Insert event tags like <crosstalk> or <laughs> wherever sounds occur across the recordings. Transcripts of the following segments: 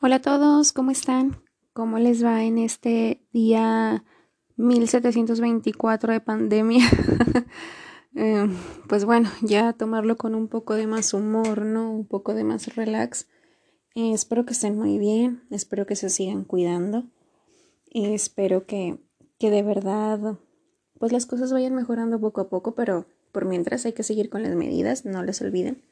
Hola a todos, ¿cómo están? ¿Cómo les va en este día 1724 de pandemia? <laughs> Eh, pues bueno, ya tomarlo con un poco de más humor, ¿no? Un poco de más relax. Eh, espero que estén muy bien, espero que se sigan cuidando. Eh, espero que, que de verdad, pues las cosas vayan mejorando poco a poco, pero por mientras hay que seguir con las medidas, no les olviden.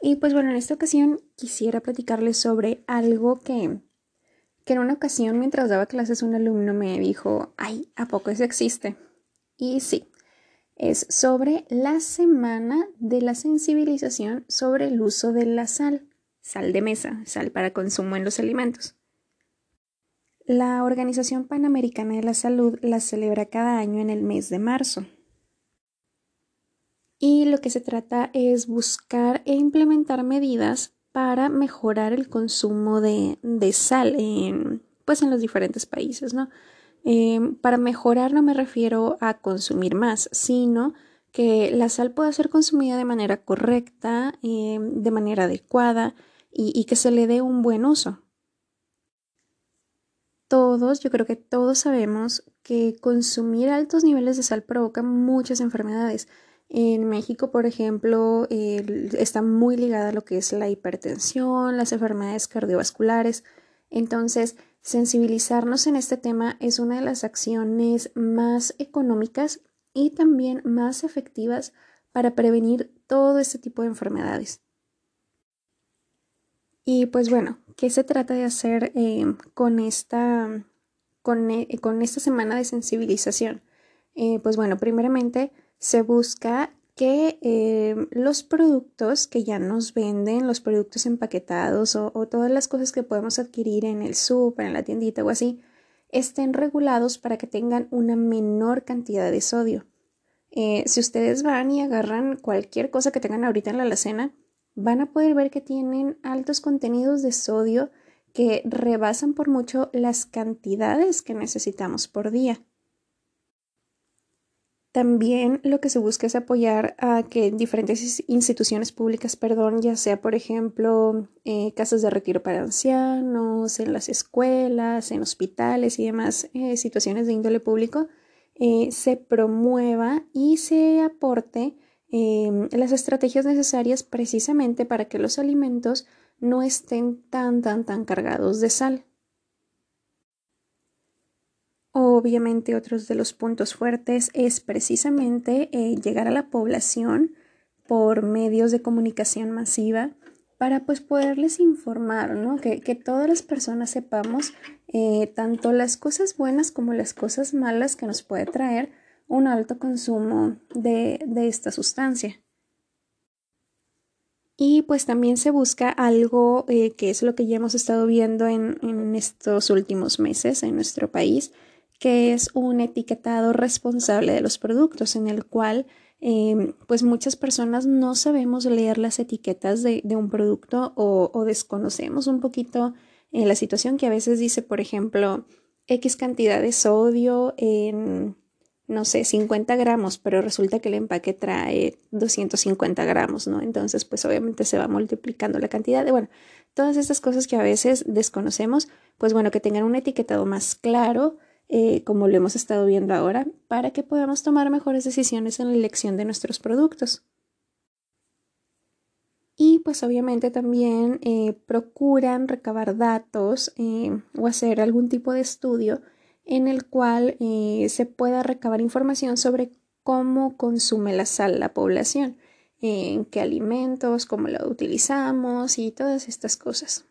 Y pues bueno, en esta ocasión quisiera platicarles sobre algo que, que en una ocasión mientras daba clases un alumno me dijo, ay, ¿a poco eso existe? Y sí, es sobre la semana de la sensibilización sobre el uso de la sal, sal de mesa, sal para consumo en los alimentos. La Organización Panamericana de la Salud la celebra cada año en el mes de marzo y lo que se trata es buscar e implementar medidas para mejorar el consumo de, sal en, pues en los diferentes países, ¿no? Em, para mejorar no me refiero a consumir más, sino que la sal pueda ser consumida de manera correcta, em, de manera adecuada y que se le dé un buen uso. Todos, yo creo que todos sabemos que consumir altos niveles de sal provoca muchas enfermedades en México, por ejemplo, está muy ligada a lo que es la hipertensión, las enfermedades cardiovasculares. Entonces, sensibilizarnos en este tema es una de las acciones más económicas y también más efectivas para prevenir todo este tipo de enfermedades. Y pues bueno, ¿qué se trata de hacer eh, con, esta, con, eh, con, esta semana de sensibilización? Eh, pues bueno, primeramente se busca que eh, los productos que ya nos venden, los productos empaquetados o, todas las cosas que podemos adquirir en el súper, en la tiendita o así, estén regulados para que tengan una menor cantidad de sodio. Eh, si ustedes van y agarran cualquier cosa que tengan ahorita en la alacena, van a poder ver que tienen altos contenidos de sodio que rebasan por mucho las cantidades que necesitamos por día. También lo que se busca es apoyar a que diferentes instituciones públicas, perdón, ya sea por ejemplo eh, casas de retiro para ancianos, en las escuelas, en hospitales y demás eh, situaciones de índole público, eh, se promueva y se aporte em, las estrategias necesarias precisamente para que los alimentos no estén tan, tan, tan cargados de sal. Obviamente otros de los puntos fuertes es precisamente eh, llegar a la población por medios de comunicación masiva para pues poderles informar, ¿no? Que, todas las personas sepamos eh, tanto las cosas buenas como las cosas malas que nos puede traer un alto consumo de, esta sustancia. Y pues también se busca algo eh, que es lo que ya hemos estado viendo en, en estos últimos meses en nuestro país, que es un etiquetado responsable de los productos en el cual em, pues muchas personas no sabemos leer las etiquetas de, un producto o, desconocemos un poquito en la situación que a veces dice, por ejemplo, X cantidad de sodio en, no sé, 50 gramos, pero resulta que el empaque trae 250 gramos, ¿no? Entonces, pues obviamente se va multiplicando la cantidad de, bueno, todas estas cosas que a veces desconocemos, pues bueno, que tengan un etiquetado más claro, eh, como lo hemos estado viendo ahora, para que podamos tomar mejores decisiones en la elección de nuestros productos. Y pues obviamente también eh, procuran recabar datos eh, o hacer algún tipo de estudio en el cual se pueda recabar información sobre cómo consume la sal la población, en qué alimentos, cómo la utilizamos y todas estas cosas.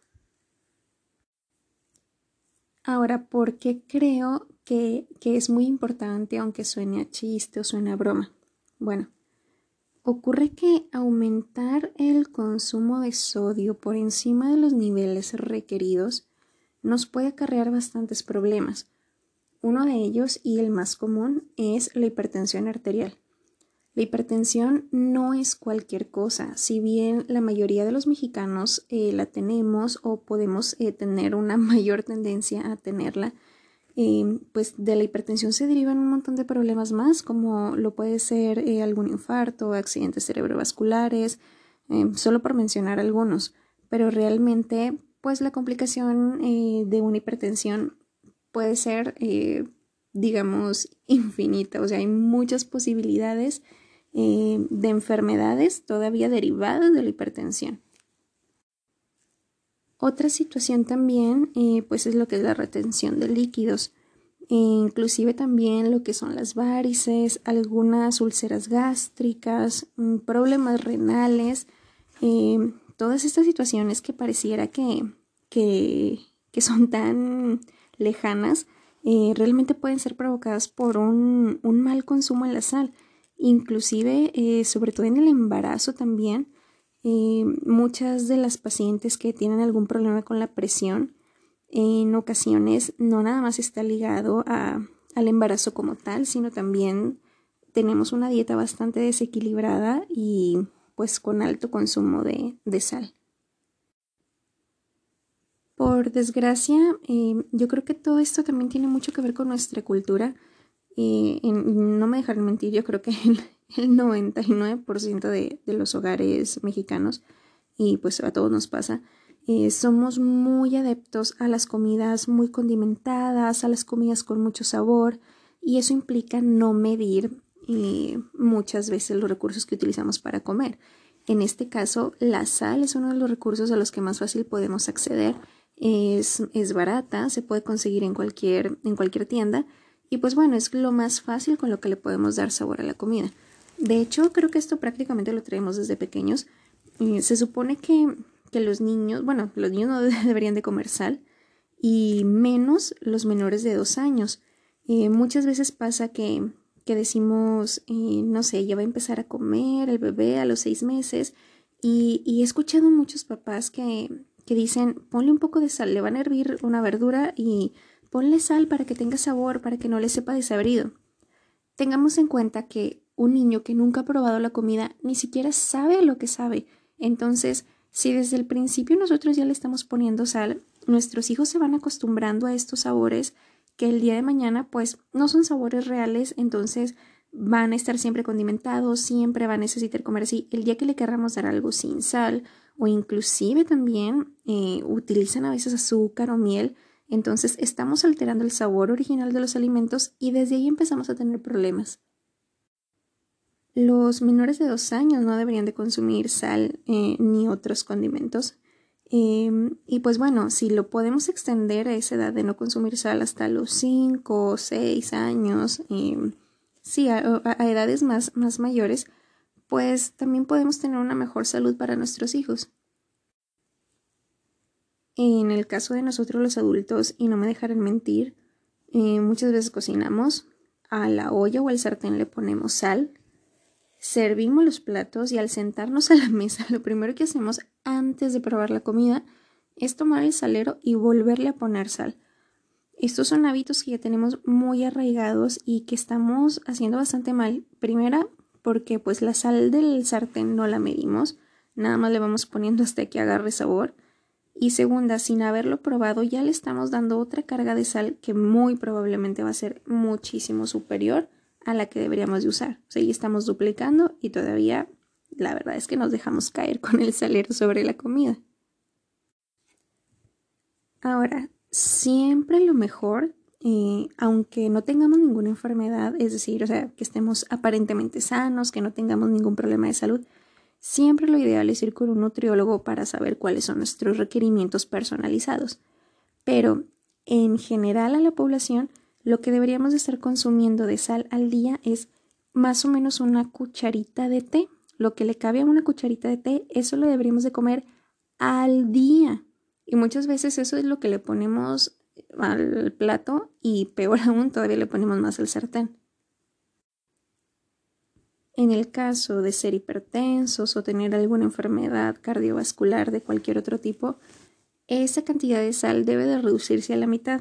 Ahora, ¿por qué creo que, es muy importante aunque suene a chiste o suene a broma? Bueno, ocurre que aumentar el consumo de sodio por encima de los niveles requeridos nos puede acarrear bastantes problemas. Uno de ellos y el más común es la hipertensión arterial. La hipertensión no es cualquier cosa, si bien la mayoría de los mexicanos eh, la tenemos o podemos eh, tener una <laughs> mayor tendencia a tenerla, eh, pues de la hipertensión se derivan un montón de problemas más, como lo puede ser algún infarto, accidentes cerebrovasculares, solo por mencionar algunos, pero realmente pues la complicación eh, de una hipertensión puede ser, eh, digamos, infinita. O sea, hay muchas posibilidades eh, de enfermedades todavía derivadas de la hipertensión. Otra situación también, pues es lo que es la retención de líquidos. E inclusive también lo que son las varices, algunas úlceras gástricas, mm, problemas renales, todas estas situaciones que pareciera que, que, son tan lejanas, eh, realmente pueden ser provocadas por un, mal consumo de la sal. Inclusive, eh, sobre todo en el embarazo también, eh, muchas de las pacientes que tienen algún problema con la presión, en ocasiones no nada más está ligado a, al embarazo como tal, sino también tenemos una dieta bastante desequilibrada y pues con alto consumo de, sal. Por desgracia, eh, yo creo que todo esto también tiene mucho que ver con nuestra cultura. Eh, no me dejaré mentir, yo creo que el, <laughs> 99% de, de, los hogares mexicanos, y pues a todos nos pasa, eh, somos muy adeptos a las comidas muy condimentadas, a las comidas con mucho sabor, y eso implica no medir muchas veces los recursos que utilizamos para comer. En este caso, la sal es uno de los recursos a los que más fácil podemos acceder. Es, es barata, se puede conseguir en cualquier, en cualquier tienda y pues bueno, es lo más fácil con lo que le podemos dar sabor a la comida. De hecho, creo que esto prácticamente lo traemos desde pequeños. se supone que, que los niños, bueno, los niños no <laughs> deberían de comer sal y menos los menores de dos años. Eh, muchas veces pasa que que decimos, eh, no sé, ya va a empezar a comer el bebé a los seis meses. Y, he escuchado muchos papás que, que dicen, ponle un poco de sal, le van a hervir una verdura y ponle sal para que tenga sabor, para que no le sepa desabrido. Tengamos en cuenta que un niño que nunca ha probado la comida ni siquiera sabe lo que sabe. Entonces, si desde el principio nosotros ya le estamos poniendo sal, nuestros hijos se van acostumbrando a estos sabores que el día de mañana pues no son sabores reales, entonces van a estar siempre condimentados, siempre van a necesitar comer así. El día que le querramos dar algo sin sal o inclusive también eh, utilizan a veces azúcar o miel, entonces estamos alterando el sabor original de los alimentos y desde ahí empezamos a tener problemas. Los menores de dos años no deberían de consumir sal eh, ni otros condimentos. Em, y pues bueno, si lo podemos extender a esa edad de no consumir sal hasta los 5 o 6 años, sí, a, edades más, más mayores, pues también podemos tener una mejor salud para nuestros hijos. En el caso de nosotros los adultos, y no me dejarán mentir, eh, muchas veces cocinamos, a la olla o al sartén le ponemos sal, Servimos los platos y al sentarnos a la <laughs> mesa, lo primero que hacemos antes de probar la comida es tomar el salero y volverle a poner sal. Estos son hábitos que ya tenemos muy arraigados y que estamos haciendo bastante mal. Primera, porque pues la sal del sartén no la medimos, nada más le vamos poniendo hasta que agarre sabor. Y segunda, sin haberlo probado, ya le estamos dando otra carga de sal que muy probablemente va a ser muchísimo superior a la que deberíamos de usar. O sea, ya estamos duplicando y todavía la verdad es que nos dejamos caer con el salero sobre la comida. Ahora, siempre lo mejor, eh, aunque no tengamos ninguna enfermedad, es decir, o sea, que estemos aparentemente sanos, que no tengamos ningún problema de salud, siempre lo ideal es ir con un nutriólogo para saber cuáles son nuestros requerimientos personalizados. Pero en general a la población lo que deberíamos de estar consumiendo de sal al día es más o menos una cucharita de té. Lo que le cabe a una cucharita de té, eso lo deberíamos de comer al día. Y muchas veces eso es lo que le ponemos al plato y peor <laughs> aún todavía le ponemos más al sartén. En el caso de ser hipertensos o tener alguna enfermedad cardiovascular de cualquier otro tipo, esa cantidad de sal debe de reducirse a la mitad,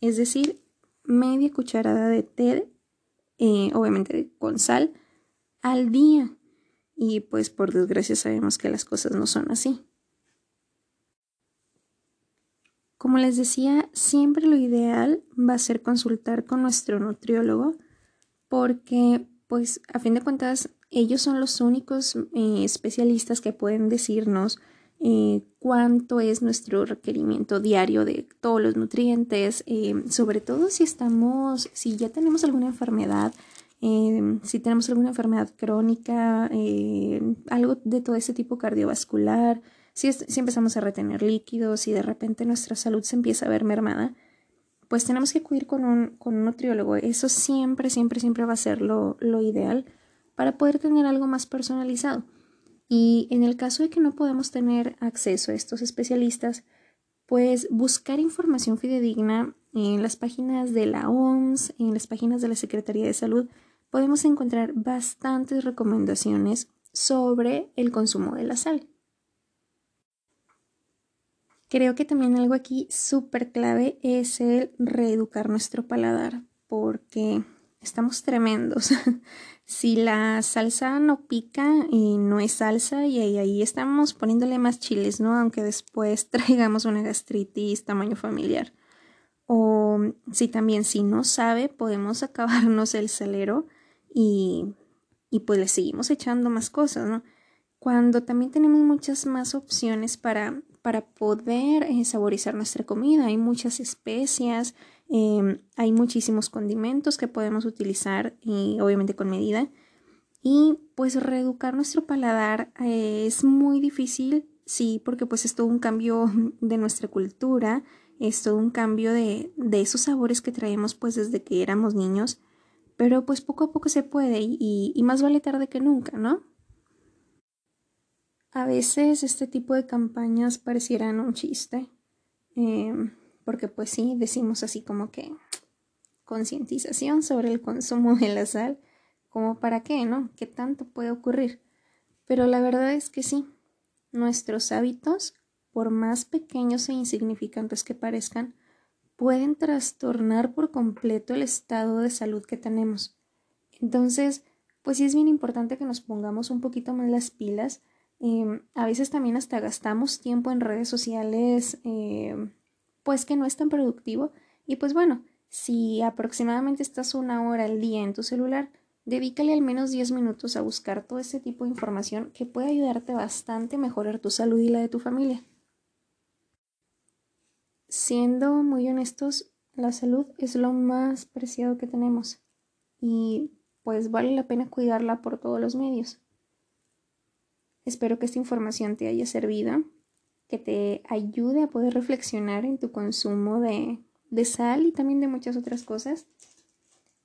es decir, media cucharada de té, eh, obviamente con sal, al día. Y pues por desgracia sabemos que las cosas no son así. Como les decía, siempre lo ideal va a ser consultar con nuestro nutriólogo porque pues a fin de cuentas ellos son los únicos eh, especialistas que pueden decirnos eh, cuánto es nuestro requerimiento diario de todos los nutrientes, eh, sobre todo si estamos, si ya tenemos alguna enfermedad, eh, si tenemos alguna enfermedad crónica, algo de todo ese tipo cardiovascular, si, si empezamos a retener líquidos y de repente nuestra salud se empieza a ver mermada, pues tenemos que acudir con un, con un nutriólogo. Eso siempre, siempre, siempre va a ser lo, lo ideal para poder tener algo más personalizado. Y en el caso de que no podamos tener acceso a estos especialistas, pues buscar información fidedigna en las páginas de la OMS, en las páginas de la Secretaría de Salud, podemos encontrar bastantes recomendaciones sobre el consumo de la sal. Creo que también algo aquí súper clave es el reeducar nuestro paladar, porque estamos tremendos. <laughs> si la salsa no pica y no es salsa y ahí, estamos poniéndole más chiles, ¿no? Aunque después <laughs> traigamos una gastritis tamaño familiar. O si también si no sabe, podemos acabarnos el salero y, y pues le seguimos echando más cosas, ¿no? Cuando también tenemos muchas más opciones para, para poder eh, saborizar nuestra comida, hay muchas especias, Em, hay muchísimos condimentos que podemos utilizar y obviamente con medida. Y pues reeducar nuestro paladar eh, es muy difícil, sí, porque pues es todo un cambio <laughs> de nuestra cultura, es todo un cambio de, de esos sabores que traemos pues desde que éramos niños, pero pues poco a poco se puede y, y más vale tarde que nunca, ¿no? A veces este tipo de campañas parecieran un chiste. Eh, porque pues sí, decimos así como que concientización sobre el consumo de la sal, como para qué, ¿no? ¿Qué tanto puede ocurrir? Pero la verdad es que sí, nuestros hábitos, por más pequeños e insignificantes que parezcan, pueden trastornar por completo el estado de salud que tenemos. Entonces, pues sí es bien importante que nos pongamos un poquito más las pilas. A veces también hasta gastamos tiempo en redes sociales, eh, pues que no es tan productivo. Y pues bueno, si aproximadamente estás una hora al día en tu celular, dedícale al menos 10 minutos a buscar todo ese tipo de información que puede ayudarte bastante a mejorar tu salud y la de tu familia. Siendo muy honestos, la salud es lo más preciado que tenemos y pues vale la pena cuidarla por todos los medios. Espero que esta información te haya servido que te ayude a poder reflexionar en tu consumo de, sal y también de muchas otras cosas.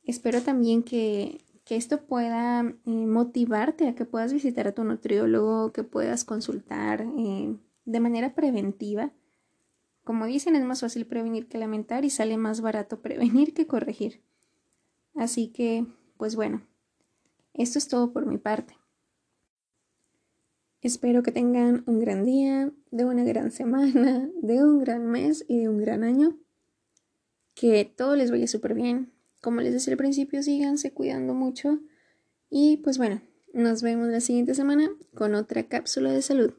Espero también que, esto pueda eh, motivarte a que puedas visitar a tu nutriólogo, que puedas consultar eh, de manera preventiva. Como dicen, es más fácil prevenir que lamentar y sale más barato <laughs> prevenir que corregir. Así que, pues bueno, esto es todo por mi parte. Espero que tengan un gran día, de una gran semana, de un gran mes y de un gran año. Que todo les vaya súper bien. Como les decía al principio, síganse cuidando mucho. Y pues bueno, nos vemos la siguiente semana con otra cápsula de salud.